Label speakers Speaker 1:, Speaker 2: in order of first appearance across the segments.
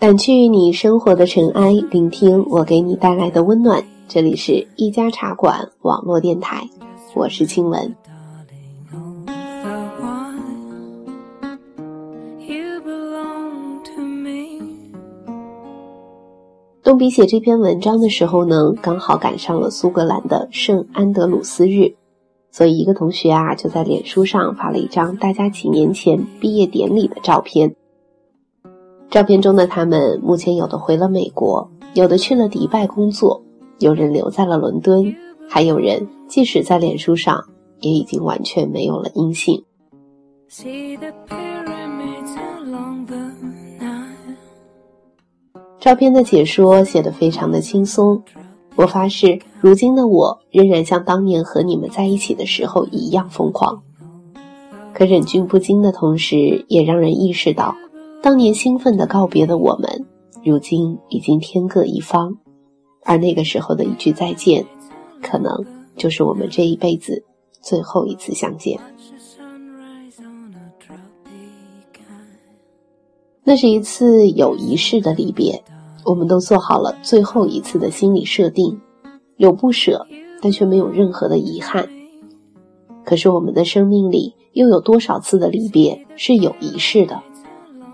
Speaker 1: 掸去你生活的尘埃，聆听我给你带来的温暖。这里是一家茶馆网络电台，我是清文。动笔写这篇文章的时候呢，刚好赶上了苏格兰的圣安德鲁斯日，所以一个同学啊就在脸书上发了一张大家几年前毕业典礼的照片。照片中的他们，目前有的回了美国，有的去了迪拜工作，有人留在了伦敦，还有人即使在脸书上，也已经完全没有了音信。照片的解说写得非常的轻松，我发誓，如今的我仍然像当年和你们在一起的时候一样疯狂。可忍俊不禁的同时，也让人意识到，当年兴奋的告别的我们，如今已经天各一方，而那个时候的一句再见，可能就是我们这一辈子最后一次相见。那是一次有仪式的离别。我们都做好了最后一次的心理设定，有不舍，但却没有任何的遗憾。可是我们的生命里又有多少次的离别是有仪式的？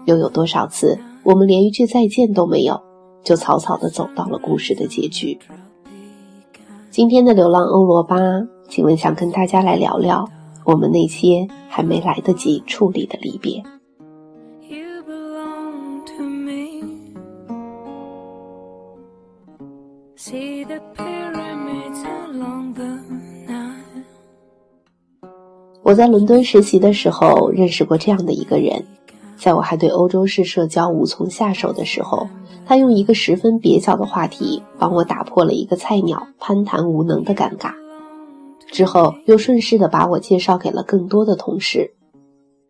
Speaker 1: 又有多少次我们连一句再见都没有，就草草的走到了故事的结局？今天的流浪欧罗巴，请问想跟大家来聊聊我们那些还没来得及处理的离别。我在伦敦实习的时候认识过这样的一个人，在我还对欧洲式社交无从下手的时候，他用一个十分蹩脚的话题帮我打破了一个菜鸟攀谈无能的尴尬，之后又顺势的把我介绍给了更多的同事。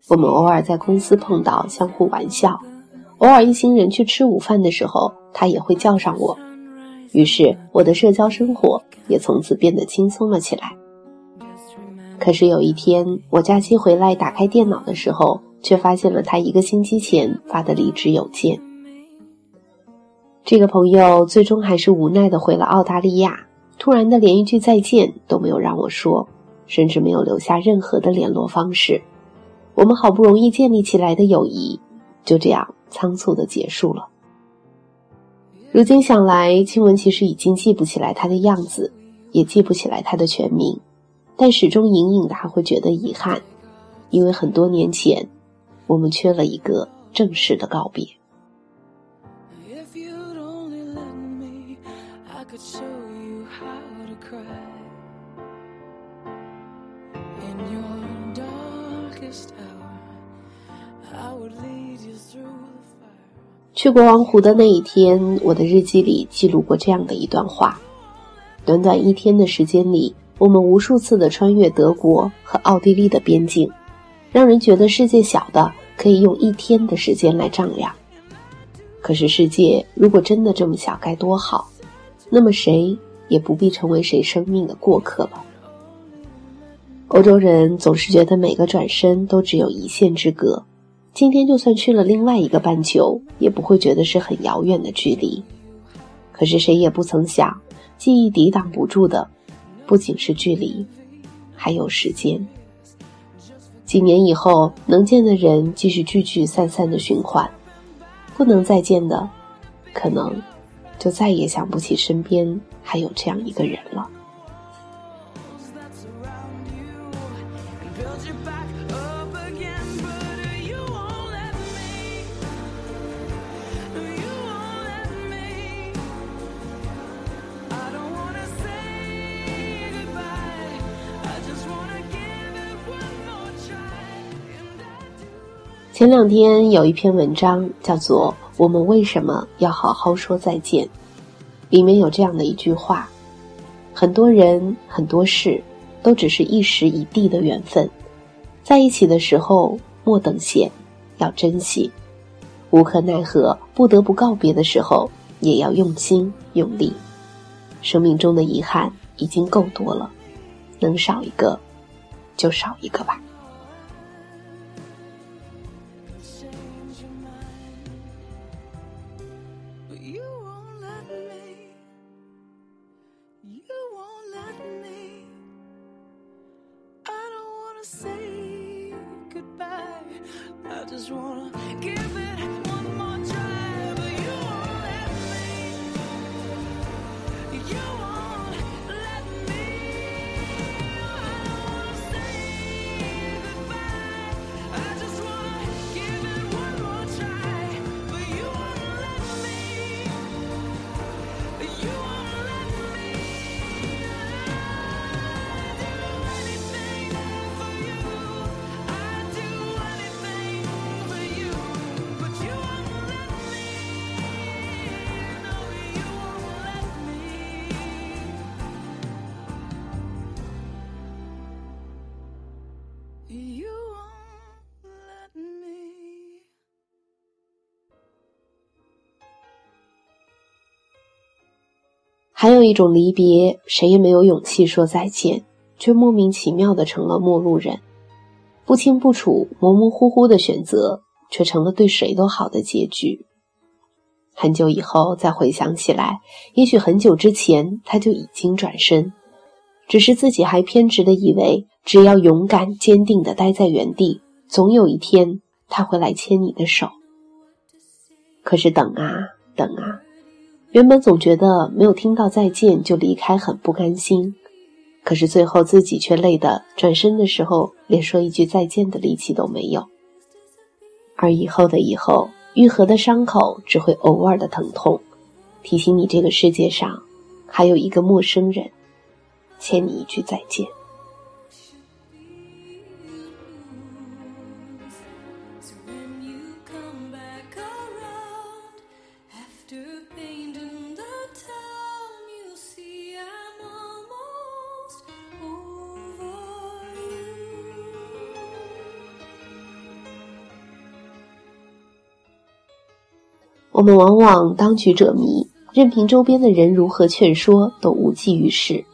Speaker 1: 我们偶尔在公司碰到，相互玩笑；偶尔一行人去吃午饭的时候，他也会叫上我。于是我的社交生活也从此变得轻松了起来。可是有一天，我假期回来打开电脑的时候，却发现了他一个星期前发的离职邮件。这个朋友最终还是无奈的回了澳大利亚，突然的连一句再见都没有让我说，甚至没有留下任何的联络方式。我们好不容易建立起来的友谊，就这样仓促的结束了。如今想来，青文其实已经记不起来他的样子，也记不起来他的全名。但始终隐隐的还会觉得遗憾，因为很多年前，我们缺了一个正式的告别。去国王湖的那一天，我的日记里记录过这样的一段话：短短一天的时间里。我们无数次的穿越德国和奥地利的边境，让人觉得世界小的可以用一天的时间来丈量。可是世界如果真的这么小该多好，那么谁也不必成为谁生命的过客了。欧洲人总是觉得每个转身都只有一线之隔，今天就算去了另外一个半球，也不会觉得是很遥远的距离。可是谁也不曾想，记忆抵挡不住的。不仅是距离，还有时间。几年以后，能见的人继续聚聚散散的循环，不能再见的，可能就再也想不起身边还有这样一个人了。前两天有一篇文章叫做《我们为什么要好好说再见》，里面有这样的一句话：很多人很多事，都只是一时一地的缘分，在一起的时候莫等闲，要珍惜；无可奈何不得不告别的时候，也要用心用力。生命中的遗憾已经够多了，能少一个，就少一个吧。I just wanna give it. 还有一种离别，谁也没有勇气说再见，却莫名其妙的成了陌路人，不清不楚、模模糊糊的选择，却成了对谁都好的结局。很久以后再回想起来，也许很久之前他就已经转身，只是自己还偏执的以为，只要勇敢坚定的待在原地，总有一天他会来牵你的手。可是等啊等啊。原本总觉得没有听到再见就离开很不甘心，可是最后自己却累得转身的时候连说一句再见的力气都没有。而以后的以后，愈合的伤口只会偶尔的疼痛，提醒你这个世界上还有一个陌生人，欠你一句再见。我们往往当局者迷，任凭周边的人如何劝说，都无济于事。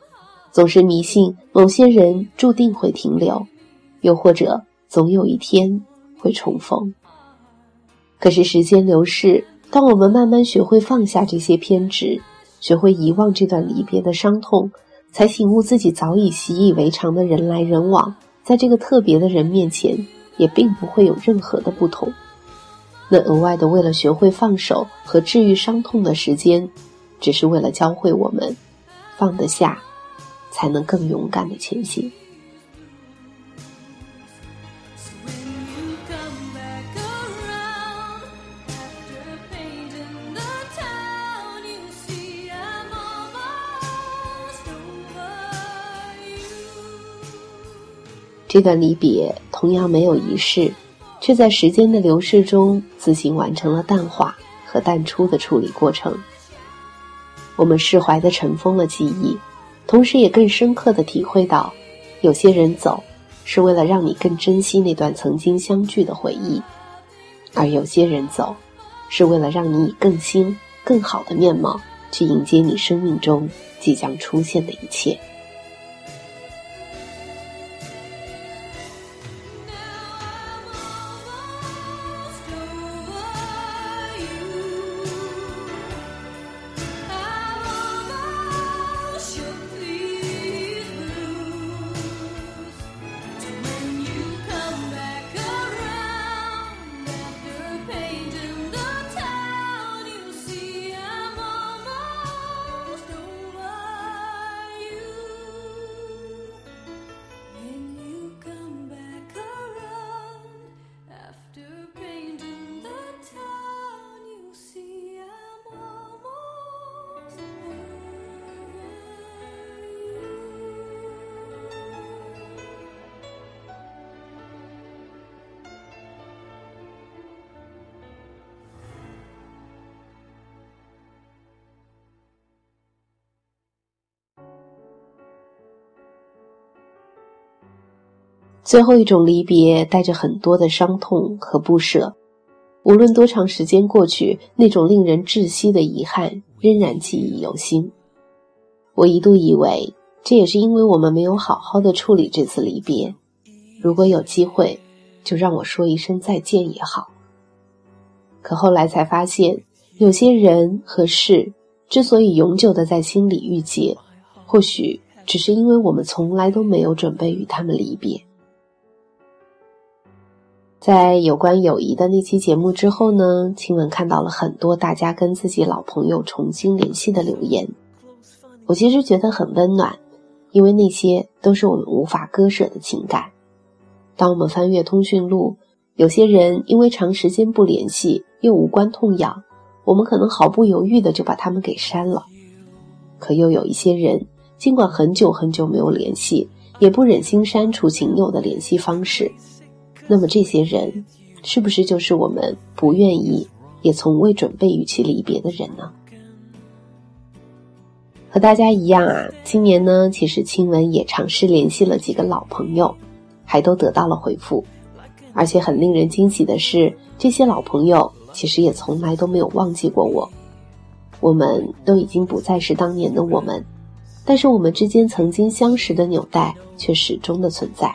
Speaker 1: 总是迷信某些人注定会停留，又或者总有一天会重逢。可是时间流逝，当我们慢慢学会放下这些偏执，学会遗忘这段离别的伤痛，才醒悟自己早已习以为常的人来人往，在这个特别的人面前，也并不会有任何的不同。那额外的，为了学会放手和治愈伤痛的时间，只是为了教会我们放得下，才能更勇敢的前行。这段离别同样没有仪式。却在时间的流逝中自行完成了淡化和淡出的处理过程。我们释怀的尘封了记忆，同时也更深刻的体会到，有些人走，是为了让你更珍惜那段曾经相聚的回忆；而有些人走，是为了让你以更新、更好的面貌去迎接你生命中即将出现的一切。最后一种离别，带着很多的伤痛和不舍。无论多长时间过去，那种令人窒息的遗憾仍然记忆犹新。我一度以为，这也是因为我们没有好好的处理这次离别。如果有机会，就让我说一声再见也好。可后来才发现，有些人和事之所以永久的在心里郁结，或许只是因为我们从来都没有准备与他们离别。在有关友谊的那期节目之后呢，亲吻看到了很多大家跟自己老朋友重新联系的留言，我其实觉得很温暖，因为那些都是我们无法割舍的情感。当我们翻阅通讯录，有些人因为长时间不联系又无关痛痒，我们可能毫不犹豫的就把他们给删了。可又有一些人，尽管很久很久没有联系，也不忍心删除仅有的联系方式。那么这些人，是不是就是我们不愿意也从未准备与其离别的人呢？和大家一样啊，今年呢，其实青文也尝试联系了几个老朋友。还都得到了回复，而且很令人惊喜的是，这些老朋友其实也从来都没有忘记过我。我们都已经不再是当年的我们，但是我们之间曾经相识的纽带却始终的存在。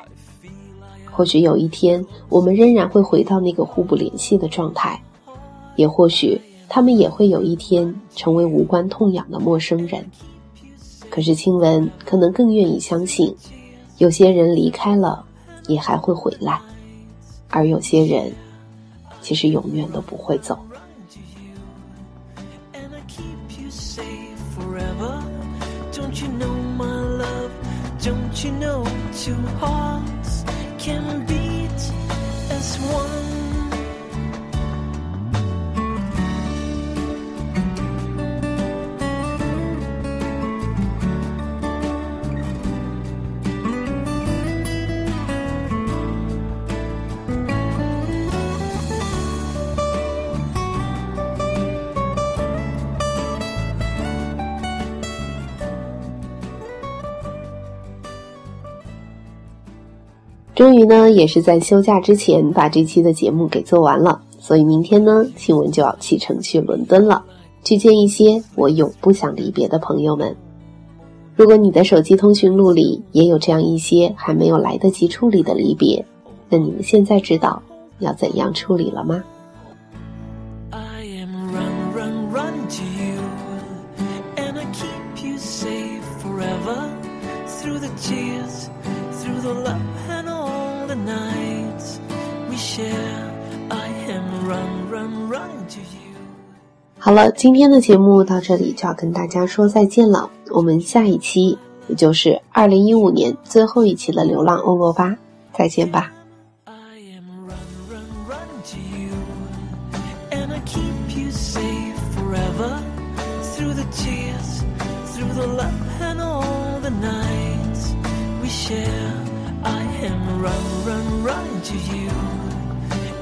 Speaker 1: 或许有一天，我们仍然会回到那个互不联系的状态，也或许他们也会有一天成为无关痛痒的陌生人。可是清文可能更愿意相信，有些人离开了。也还会回来，而有些人，其实永远都不会走。呢，也是在休假之前把这期的节目给做完了，所以明天呢，新闻就要启程去伦敦了，去见一些我永不想离别的朋友们。如果你的手机通讯录里也有这样一些还没有来得及处理的离别，那你们现在知道要怎样处理了吗？Cheers.？好了，今天的节目到这里就要跟大家说再见了。我们下一期，也就是二零一五年最后一期的《流浪欧罗巴》，再见吧。